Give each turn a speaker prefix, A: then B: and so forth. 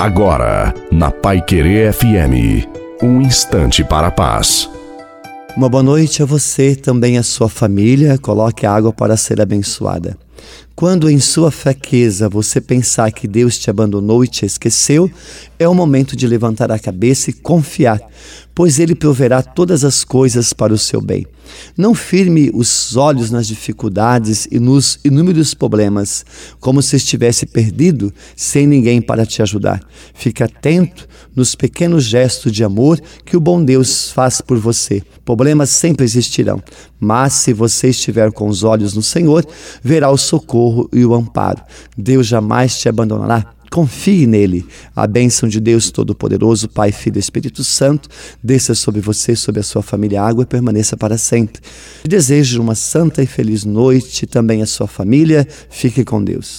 A: Agora, na Pai Querer FM, um instante para a paz.
B: Uma boa noite a você, também a sua família. Coloque a água para ser abençoada. Quando em sua fraqueza você pensar que Deus te abandonou e te esqueceu, é o momento de levantar a cabeça e confiar, pois Ele proverá todas as coisas para o seu bem. Não firme os olhos nas dificuldades e nos inúmeros problemas, como se estivesse perdido sem ninguém para te ajudar. Fique atento nos pequenos gestos de amor que o bom Deus faz por você. Problemas sempre existirão, mas se você estiver com os olhos no Senhor, verá o socorro e o amparo. Deus jamais te abandonará. Confie nele. A bênção de Deus Todo-Poderoso, Pai, Filho e Espírito Santo, desça sobre você, sobre a sua família, água e permaneça para sempre. Desejo uma santa e feliz noite também a sua família. Fique com Deus.